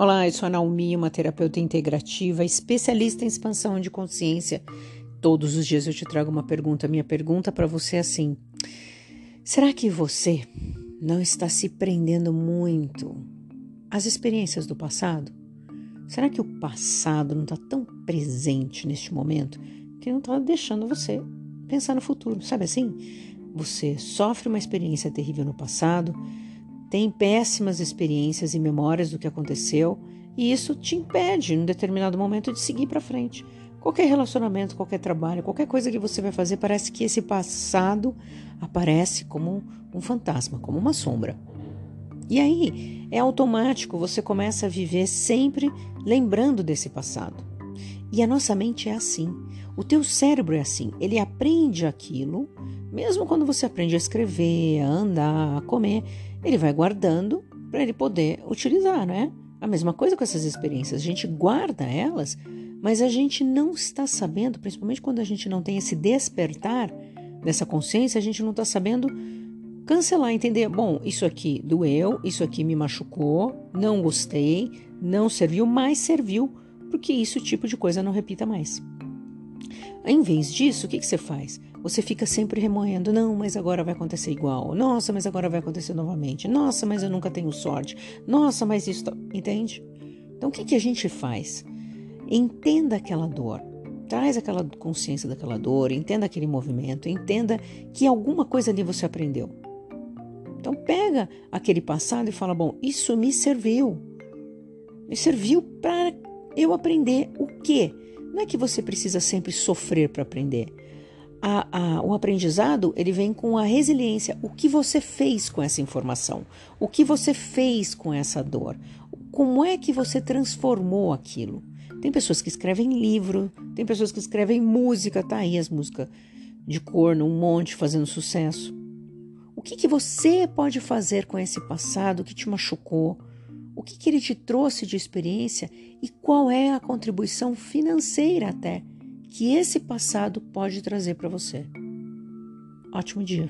Olá, eu sou a Naomi, uma terapeuta integrativa, especialista em expansão de consciência. Todos os dias eu te trago uma pergunta. Minha pergunta para você é assim: será que você não está se prendendo muito às experiências do passado? Será que o passado não está tão presente neste momento que não está deixando você pensar no futuro? Sabe assim? Você sofre uma experiência terrível no passado tem péssimas experiências e memórias do que aconteceu, e isso te impede, em um determinado momento, de seguir para frente. Qualquer relacionamento, qualquer trabalho, qualquer coisa que você vai fazer, parece que esse passado aparece como um fantasma, como uma sombra. E aí é automático, você começa a viver sempre lembrando desse passado. E a nossa mente é assim. O teu cérebro é assim. Ele aprende aquilo, mesmo quando você aprende a escrever, a andar, a comer, ele vai guardando para ele poder utilizar, né? A mesma coisa com essas experiências. A gente guarda elas, mas a gente não está sabendo, principalmente quando a gente não tem esse despertar dessa consciência, a gente não está sabendo cancelar, entender. Bom, isso aqui doeu, isso aqui me machucou, não gostei, não serviu, mas serviu porque isso tipo de coisa não repita mais. Em vez disso, o que, que você faz? Você fica sempre remoendo, não, mas agora vai acontecer igual. Nossa, mas agora vai acontecer novamente. Nossa, mas eu nunca tenho sorte. Nossa, mas isso. Tá... Entende? Então, o que, que a gente faz? Entenda aquela dor. Traz aquela consciência daquela dor, entenda aquele movimento, entenda que alguma coisa ali você aprendeu. Então pega aquele passado e fala: bom, isso me serviu. Me serviu para eu aprender o quê? Não é que você precisa sempre sofrer para aprender. A, a, o aprendizado ele vem com a resiliência. O que você fez com essa informação? O que você fez com essa dor? Como é que você transformou aquilo? Tem pessoas que escrevem livro, tem pessoas que escrevem música, tá aí as músicas de corno, um monte fazendo sucesso. O que, que você pode fazer com esse passado que te machucou? O que, que ele te trouxe de experiência e qual é a contribuição financeira até que esse passado pode trazer para você? Ótimo dia!